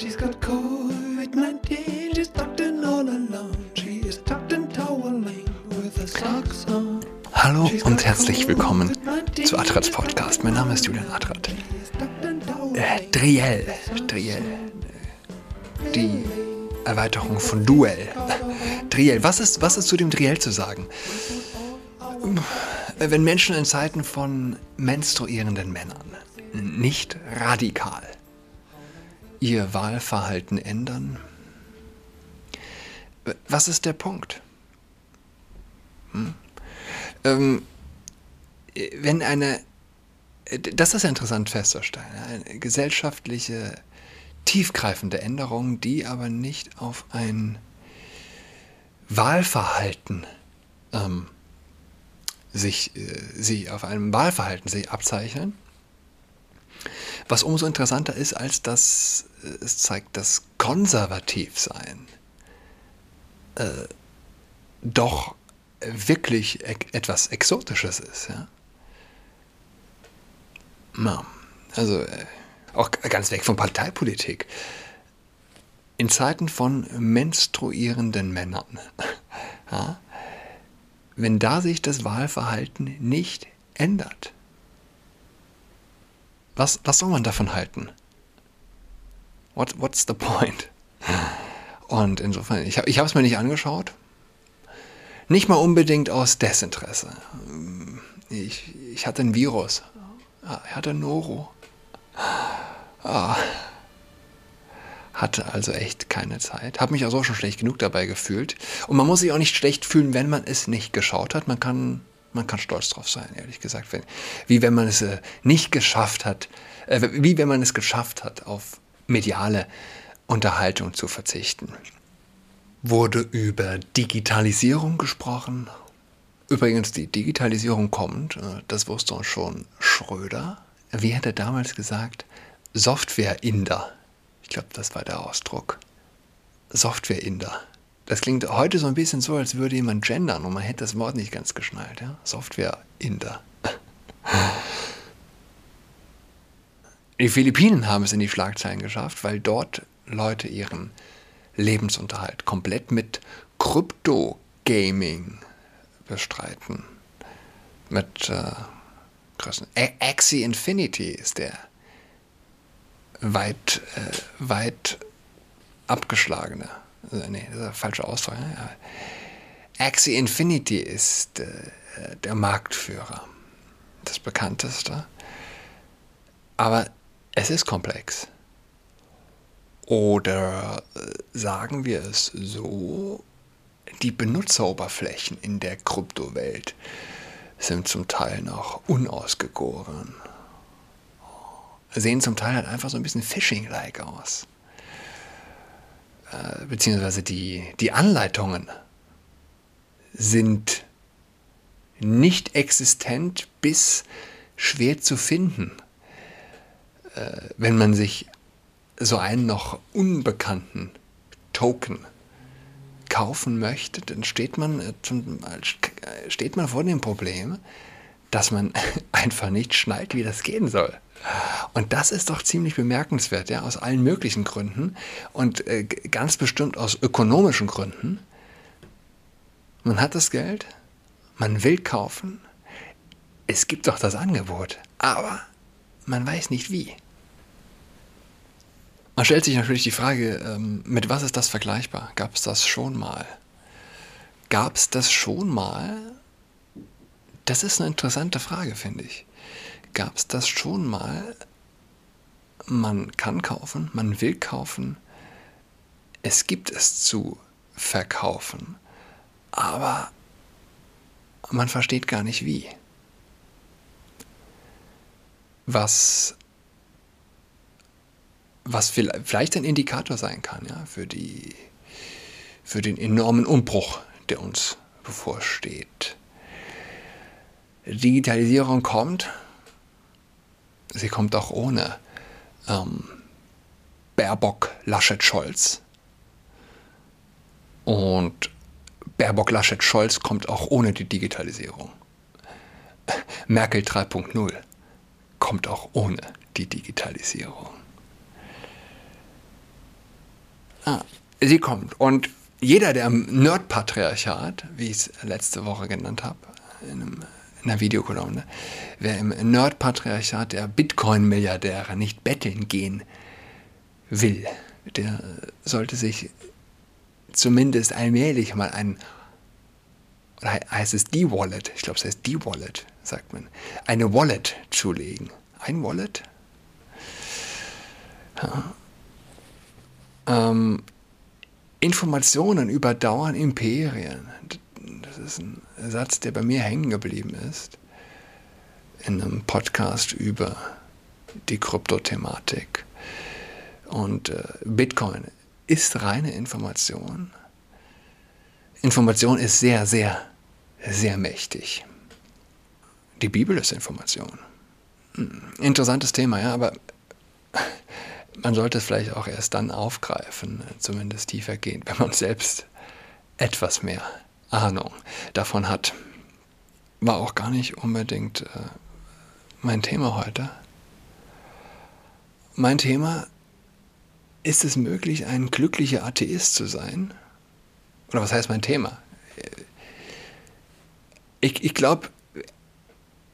She's got COVID-19, she's tucked in all alone. She is tucked in toweling with her socks on. Hallo und herzlich willkommen zu Adrats Podcast. Mein Name ist Julian Adrat. Äh, Driel, Driel. Die Erweiterung von Duell. Driel, was ist, was ist zu dem Driel zu sagen? Wenn Menschen in Zeiten von menstruierenden Männern nicht radikal ihr Wahlverhalten ändern, was ist der Punkt? Hm? Ähm, wenn eine, das ist interessant festzustellen, eine gesellschaftliche, tiefgreifende Änderung, die aber nicht auf ein Wahlverhalten ähm, sich, äh, sie auf einem Wahlverhalten sich abzeichnen. Was umso interessanter ist, als dass äh, es zeigt, dass Konservativsein äh, doch wirklich e etwas Exotisches ist. Ja? Na, also äh, auch ganz weg von Parteipolitik. In Zeiten von menstruierenden Männern ja, wenn da sich das Wahlverhalten nicht ändert. Was, was soll man davon halten? What, what's the point? Und insofern, ich habe es mir nicht angeschaut. Nicht mal unbedingt aus Desinteresse. Ich, ich hatte ein Virus. Ah, ich hatte Noro. Ah, hatte also echt keine Zeit. Habe mich also auch schon schlecht genug dabei gefühlt. Und man muss sich auch nicht schlecht fühlen, wenn man es nicht geschaut hat. Man kann, man kann stolz drauf sein, ehrlich gesagt. Wenn, wie wenn man es äh, nicht geschafft hat, äh, wie wenn man es geschafft hat, auf mediale Unterhaltung zu verzichten. Wurde über Digitalisierung gesprochen. Übrigens, die Digitalisierung kommt, äh, das wusste uns schon Schröder. Wie hat er damals gesagt? Software-Inder ich glaube, das war der Ausdruck. Software-Inder. Das klingt heute so ein bisschen so, als würde jemand gendern und man hätte das Wort nicht ganz geschnallt. Ja? Software-Inder. Die Philippinen haben es in die Schlagzeilen geschafft, weil dort Leute ihren Lebensunterhalt komplett mit Krypto-Gaming bestreiten. Mit äh, Axie Infinity ist der weit, äh, weit abgeschlagene. Nee, das ist der falsche Ausdruck. Ne? Axie Infinity ist äh, der Marktführer, das bekannteste. Aber es ist komplex. Oder äh, sagen wir es so, die Benutzeroberflächen in der Kryptowelt sind zum Teil noch unausgegoren sehen zum Teil halt einfach so ein bisschen Phishing-like aus. Äh, beziehungsweise die, die Anleitungen sind nicht existent bis schwer zu finden, äh, wenn man sich so einen noch unbekannten Token kaufen möchte, dann steht man, äh, zum, steht man vor dem Problem, dass man einfach nicht schnallt, wie das gehen soll. Und das ist doch ziemlich bemerkenswert, ja, aus allen möglichen Gründen und äh, ganz bestimmt aus ökonomischen Gründen. Man hat das Geld, man will kaufen, es gibt doch das Angebot, aber man weiß nicht wie. Man stellt sich natürlich die Frage, ähm, mit was ist das vergleichbar? Gab es das schon mal? Gab es das schon mal? Das ist eine interessante Frage, finde ich gab es das schon mal. Man kann kaufen, man will kaufen, es gibt es zu verkaufen, aber man versteht gar nicht wie. Was, was vielleicht ein Indikator sein kann ja, für, die, für den enormen Umbruch, der uns bevorsteht. Digitalisierung kommt, sie kommt auch ohne ähm, Baerbock, Laschet, Scholz. Und Baerbock, Laschet, Scholz kommt auch ohne die Digitalisierung. Merkel 3.0 kommt auch ohne die Digitalisierung. Ah, sie kommt. Und jeder, der im Nerd-Patriarchat, wie ich es letzte Woche genannt habe, in, in einer Videokolumne, wer im Nerd-Patriarchat der Bitcoin-Milliardäre nicht betteln gehen will, der sollte sich zumindest allmählich mal ein, oder heißt es die Wallet, ich glaube es heißt die Wallet, sagt man, eine Wallet zulegen. Ein Wallet? Ja. Ähm, Informationen überdauern Imperien. Das ist ein Satz, der bei mir hängen geblieben ist. In einem Podcast über die Kryptothematik. Und äh, Bitcoin ist reine Information. Information ist sehr, sehr, sehr mächtig. Die Bibel ist Information. Hm, interessantes Thema, ja, aber man sollte es vielleicht auch erst dann aufgreifen, zumindest tiefer gehen, wenn man selbst etwas mehr Ahnung davon hat. War auch gar nicht unbedingt äh, mein Thema heute. Mein Thema, ist es möglich, ein glücklicher Atheist zu sein? Oder was heißt mein Thema? Ich, ich glaube,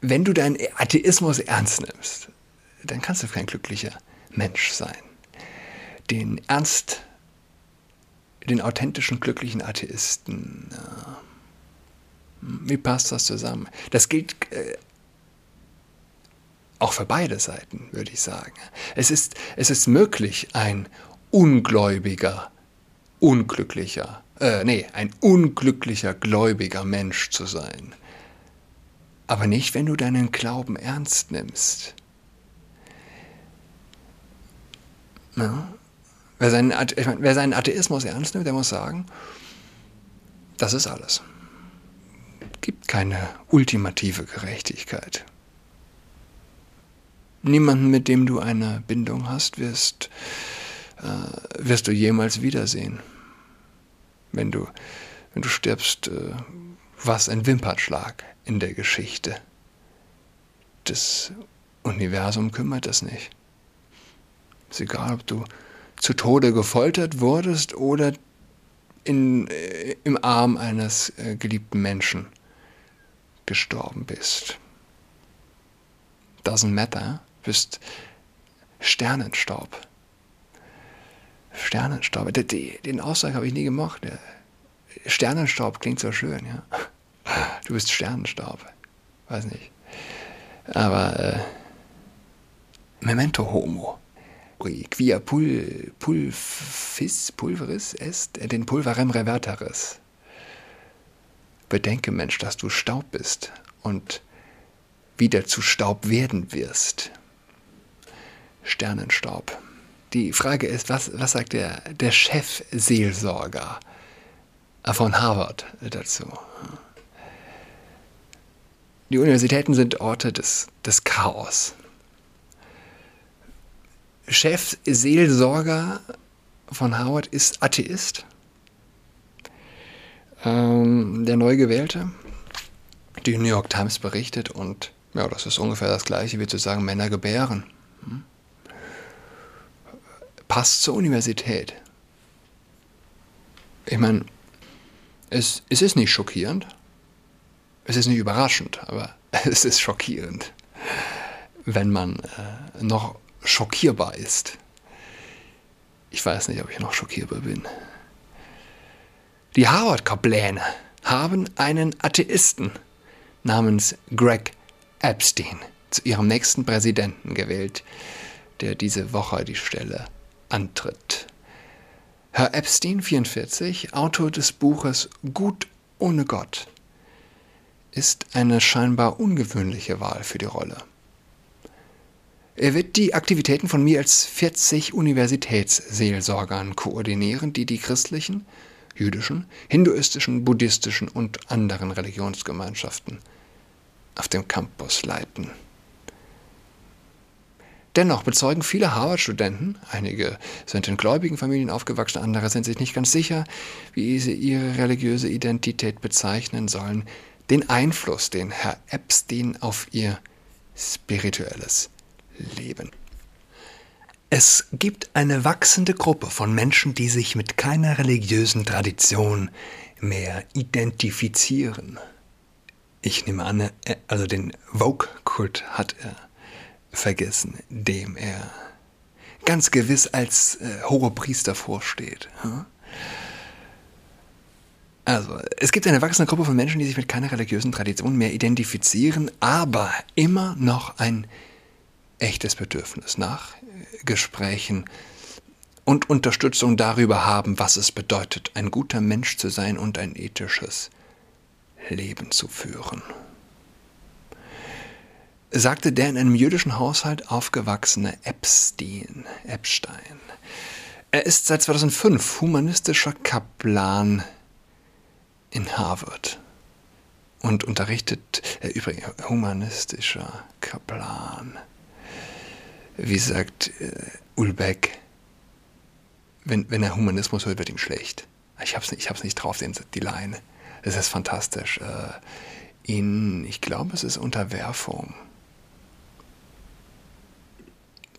wenn du deinen Atheismus ernst nimmst, dann kannst du kein glücklicher Mensch sein. Den ernst, den authentischen, glücklichen Atheisten. Äh, wie passt das zusammen? Das gilt äh, auch für beide Seiten, würde ich sagen. Es ist, es ist möglich, ein ungläubiger, unglücklicher, äh, nee, ein unglücklicher, gläubiger Mensch zu sein. Aber nicht, wenn du deinen Glauben ernst nimmst. Ja. Wer, seinen, ich meine, wer seinen Atheismus ernst nimmt, der muss sagen, das ist alles. Es gibt keine ultimative Gerechtigkeit. Niemanden, mit dem du eine Bindung hast, wirst, äh, wirst du jemals wiedersehen. Wenn du, wenn du stirbst, äh, was ein Wimpernschlag in der Geschichte. Das Universum kümmert es nicht. Ist egal, ob du zu Tode gefoltert wurdest oder in, äh, im Arm eines äh, geliebten Menschen gestorben bist. Doesn't matter. Bist Sternenstaub. Sternenstaub. Den Ausdruck habe ich nie gemocht. Sternenstaub klingt so schön, ja. Du bist Sternenstaub. Weiß nicht. Aber äh, Memento Homo quia pul, pulfis, pulveris est, äh, den pulverem reverteris. Bedenke, Mensch, dass du Staub bist und wieder zu Staub werden wirst. Sternenstaub. Die Frage ist, was, was sagt der, der Chefseelsorger von Harvard dazu? Die Universitäten sind Orte des, des Chaos. Chefseelsorger von Howard ist Atheist. Ähm, der neu gewählte. Die New York Times berichtet und ja, das ist ungefähr das gleiche wie zu sagen, Männer gebären. Hm? Passt zur Universität. Ich meine, es, es ist nicht schockierend. Es ist nicht überraschend, aber es ist schockierend, wenn man äh, noch schockierbar ist. Ich weiß nicht, ob ich noch schockierbar bin. Die Harvard-Kapläne haben einen Atheisten namens Greg Epstein zu ihrem nächsten Präsidenten gewählt, der diese Woche die Stelle antritt. Herr Epstein, 44, Autor des Buches Gut ohne Gott, ist eine scheinbar ungewöhnliche Wahl für die Rolle. Er wird die Aktivitäten von mehr als 40 Universitätsseelsorgern koordinieren, die die christlichen, jüdischen, hinduistischen, buddhistischen und anderen Religionsgemeinschaften auf dem Campus leiten. Dennoch bezeugen viele Harvard-Studenten, einige sind in gläubigen Familien aufgewachsen, andere sind sich nicht ganz sicher, wie sie ihre religiöse Identität bezeichnen sollen, den Einfluss, den Herr Epstein auf ihr spirituelles Leben. Es gibt eine wachsende Gruppe von Menschen, die sich mit keiner religiösen Tradition mehr identifizieren. Ich nehme an, also den Vogue-Kult hat er vergessen, dem er ganz gewiss als äh, hoher Priester vorsteht. Hm? Also, es gibt eine wachsende Gruppe von Menschen, die sich mit keiner religiösen Tradition mehr identifizieren, aber immer noch ein echtes Bedürfnis nach Gesprächen und Unterstützung darüber haben, was es bedeutet, ein guter Mensch zu sein und ein ethisches Leben zu führen. Sagte der in einem jüdischen Haushalt aufgewachsene Epstein. Epstein. Er ist seit 2005 humanistischer Kaplan in Harvard und unterrichtet, äh, übrigens humanistischer Kaplan. Wie sagt äh, Ulbeck, wenn, wenn er Humanismus hört, wird ihm schlecht. Ich hab's, ich hab's nicht drauf, den, die Leine. Das ist fantastisch. Äh, in, ich glaube, es ist Unterwerfung.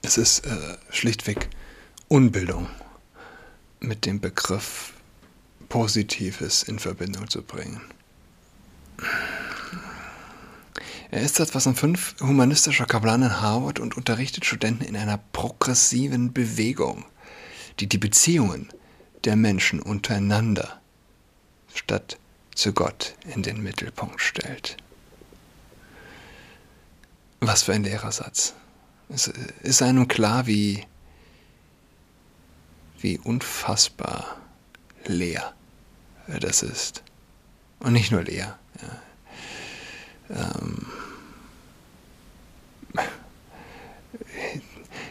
Es ist äh, schlichtweg Unbildung mit dem Begriff Positives in Verbindung zu bringen. Er ist seit 2005 humanistischer Kaplan in Harvard und unterrichtet Studenten in einer progressiven Bewegung, die die Beziehungen der Menschen untereinander statt zu Gott in den Mittelpunkt stellt. Was für ein Lehrersatz. Es ist einem klar, wie, wie unfassbar leer das ist. Und nicht nur leer. Ja. Ähm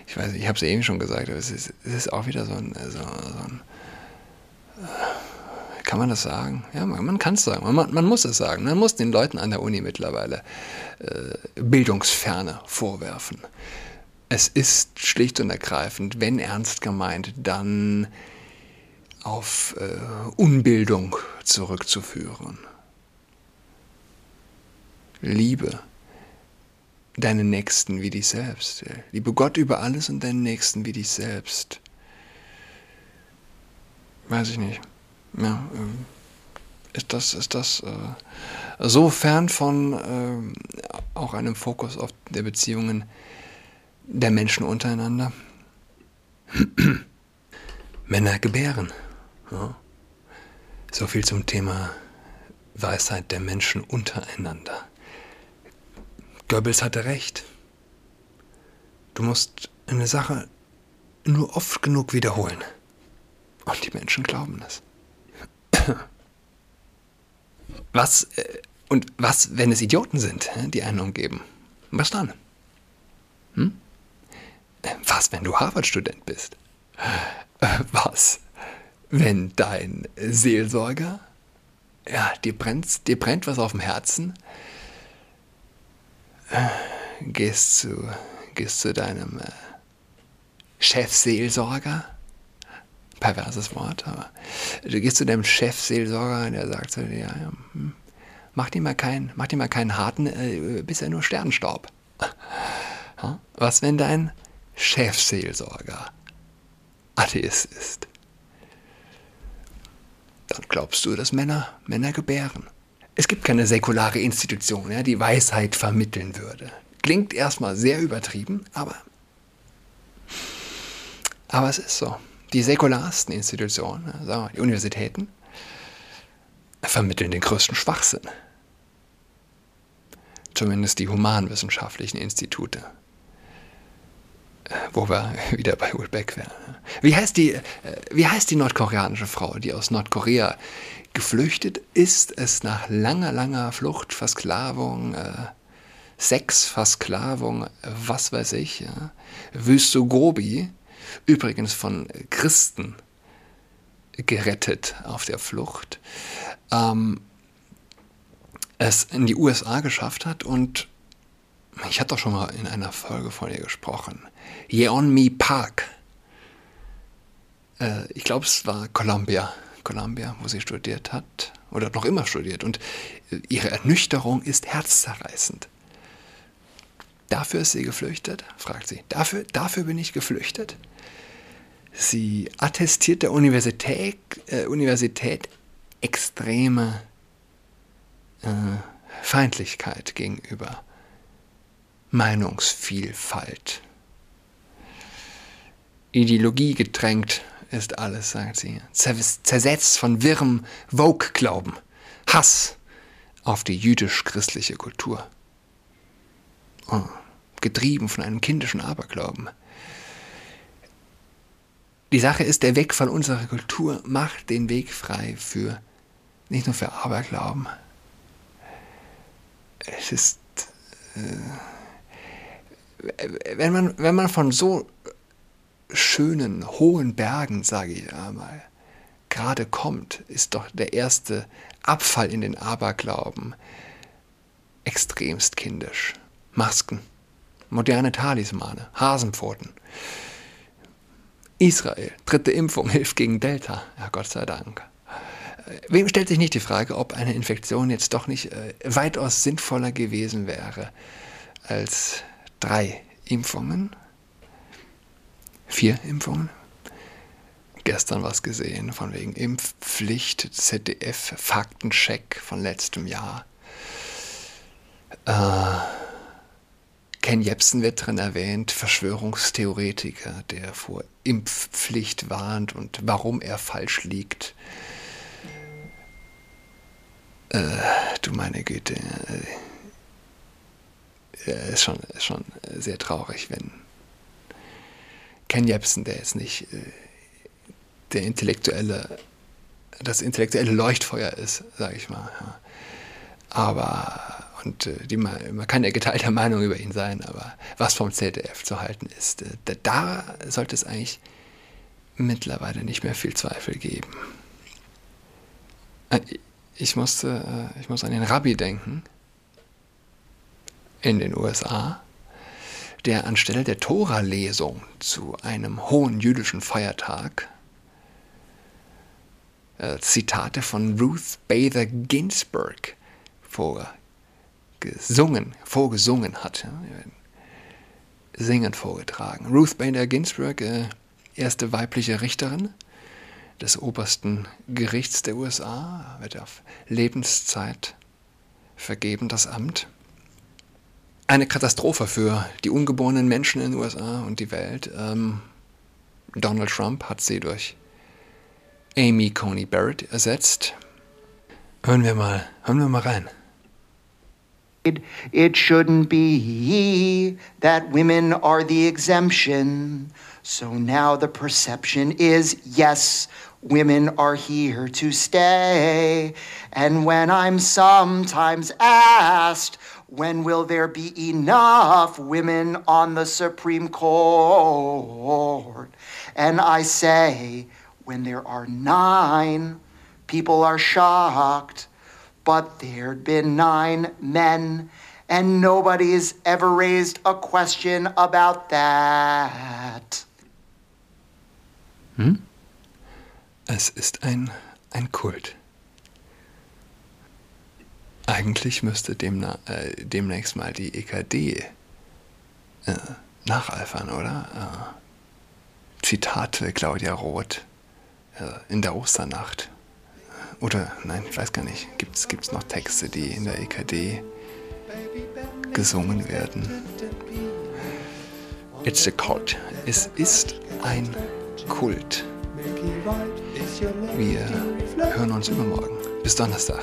ich weiß nicht, ich habe es eben schon gesagt, aber es ist, es ist auch wieder so ein, so, so ein kann man das sagen? Ja, man, man kann es sagen. Man, man, muss es sagen. Man muss den Leuten an der Uni mittlerweile äh, Bildungsferne vorwerfen. Es ist schlicht und ergreifend, wenn ernst gemeint, dann auf äh, Unbildung zurückzuführen. Liebe deinen Nächsten wie dich selbst. Liebe Gott über alles und deinen Nächsten wie dich selbst. Weiß ich nicht. Ja, äh, ist das, ist das äh, so fern von äh, auch einem Fokus auf der Beziehungen der Menschen untereinander? Männer gebären. Ja. So viel zum Thema Weisheit der Menschen untereinander. Goebbels hatte recht. Du musst eine Sache nur oft genug wiederholen. Und die Menschen glauben es. Was, äh, und was, wenn es Idioten sind, die einen umgeben? Was dann? Hm? Was, wenn du Harvard-Student bist? Was, wenn dein Seelsorger, ja, dir brennt, dir brennt was auf dem Herzen, gehst zu, gehst zu deinem äh, Chefseelsorger, perverses Wort, aber du gehst zu deinem Chefseelsorger und der sagt zu dir, ja, hm, mach dir mal keinen, mach dir mal keinen harten, äh, bisher nur Sternenstaub. Was, wenn dein Chefseelsorger Atheist ist? dann glaubst du, dass Männer Männer gebären. Es gibt keine säkulare Institution, ja, die Weisheit vermitteln würde. Klingt erstmal sehr übertrieben, aber, aber es ist so. Die säkularsten Institutionen, also die Universitäten, vermitteln den größten Schwachsinn. Zumindest die humanwissenschaftlichen Institute wo wir wieder bei Ulbeck wären. Wie heißt die, äh, wie heißt die nordkoreanische Frau, die aus Nordkorea geflüchtet ist, es nach langer, langer Flucht, Versklavung, äh, Sex, Versklavung, was weiß ich. Wüste Gobi, übrigens von Christen gerettet auf der Flucht, ähm, es in die USA geschafft hat und ich hatte doch schon mal in einer Folge von ihr gesprochen. Yeonmi Park. Äh, ich glaube, es war Columbia. Columbia, wo sie studiert hat oder noch immer studiert. Und äh, ihre Ernüchterung ist herzzerreißend. Dafür ist sie geflüchtet? fragt sie. Dafür, dafür bin ich geflüchtet? Sie attestiert der Universität, äh, Universität extreme äh, Feindlichkeit gegenüber Meinungsvielfalt. Ideologie getränkt ist alles, sagt sie. Zersetzt von wirrem Vogue-Glauben. Hass auf die jüdisch-christliche Kultur. Oh, getrieben von einem kindischen Aberglauben. Die Sache ist, der Weg von unserer Kultur macht den Weg frei für, nicht nur für Aberglauben. Es ist, äh, wenn, man, wenn man von so schönen, hohen Bergen, sage ich einmal, gerade kommt, ist doch der erste Abfall in den Aberglauben extremst kindisch. Masken, moderne Talismane, Hasenpfoten. Israel, dritte Impfung hilft gegen Delta. Ja, Gott sei Dank. Wem stellt sich nicht die Frage, ob eine Infektion jetzt doch nicht äh, weitaus sinnvoller gewesen wäre als drei Impfungen? Vier Impfungen? Gestern was gesehen von wegen Impfpflicht, ZDF, Faktencheck von letztem Jahr. Äh, Ken Jebsen wird drin erwähnt, Verschwörungstheoretiker, der vor Impfpflicht warnt und warum er falsch liegt. Äh, du meine Güte, äh, ist, schon, ist schon sehr traurig, wenn Ken Jebsen, der ist nicht äh, der intellektuelle, das intellektuelle Leuchtfeuer ist, sage ich mal. Aber und äh, die, man kann ja geteilter Meinung über ihn sein, aber was vom ZDF zu halten ist, äh, da sollte es eigentlich mittlerweile nicht mehr viel Zweifel geben. Äh, ich musste, ich muss an den Rabbi denken in den USA, der anstelle der Tora-Lesung zu einem hohen jüdischen Feiertag Zitate von Ruth Bader Ginsburg vor gesungen, vorgesungen hat. Singen vorgetragen. Ruth Bader Ginsburg, äh, erste weibliche Richterin des obersten Gerichts der USA, wird auf Lebenszeit vergeben, das Amt. Eine Katastrophe für die ungeborenen Menschen in den USA und die Welt. Ähm, Donald Trump hat sie durch Amy Coney Barrett ersetzt. Hören wir mal, hören wir mal rein. It shouldn't be that women are the exemption. So now the perception is yes, women are here to stay. And when I'm sometimes asked, when will there be enough women on the Supreme Court? And I say, when there are nine, people are shocked but there'd been nine men, and nobody's ever raised a question about that. Hm? Es ist ein, ein Kult. Eigentlich müsste demna, äh, demnächst mal die EKD äh, nacheifern, oder? Äh, Zitate Claudia Roth äh, in der Osternacht. Oder nein, ich weiß gar nicht. Gibt es noch Texte, die in der EKD gesungen werden? It's a cult. Es ist ein Kult. Wir hören uns übermorgen. Bis Donnerstag.